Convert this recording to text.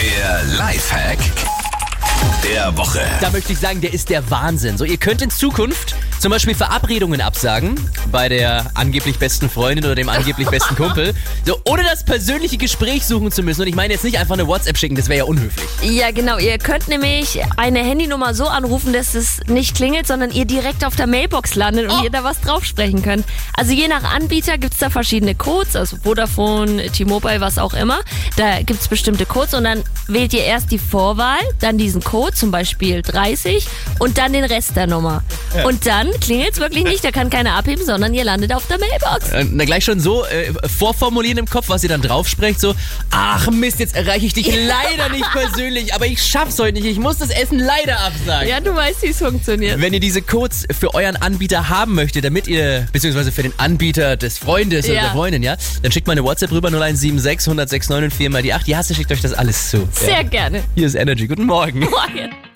Der Lifehack der Woche. Da möchte ich sagen, der ist der Wahnsinn. So, ihr könnt in Zukunft zum Beispiel Verabredungen absagen bei der angeblich besten Freundin oder dem angeblich besten Kumpel, so ohne das persönliche Gespräch suchen zu müssen. Und ich meine jetzt nicht einfach eine WhatsApp schicken, das wäre ja unhöflich. Ja, genau. Ihr könnt nämlich eine Handynummer so anrufen, dass es nicht klingelt, sondern ihr direkt auf der Mailbox landet und Oh. ihr da was drauf sprechen könnt. Also je nach Anbieter gibt's da verschiedene Codes, also Vodafone, T-Mobile, was auch immer. Da gibt's bestimmte Codes und dann wählt ihr erst die Vorwahl, dann diesen Code, zum Beispiel 30 und dann den Rest der Nummer. Und dann klingelt's wirklich nicht, da kann keiner abheben, sondern ihr landet auf der Mailbox. Äh, Na gleich schon so äh, vorformulieren im Kopf, was ihr dann drauf sprecht, so, ach Mist, jetzt erreiche ich dich leider nicht persönlich, aber ich schaff's heute nicht, ich muss das Essen leider absagen. Ja, du weißt, wie es funktioniert. Wenn ihr diese Codes für euren Anbieter haben möchtet, damit ihr, beziehungsweise für den Anbieter des Freundes oder Ja. der Freundin, ja, dann schickt mal eine WhatsApp rüber 0176 106 9 und 4 mal die 8. Ja, schickt euch das alles zu. Sehr Ja. gerne. Hier ist Energy. Guten Morgen. Morgen.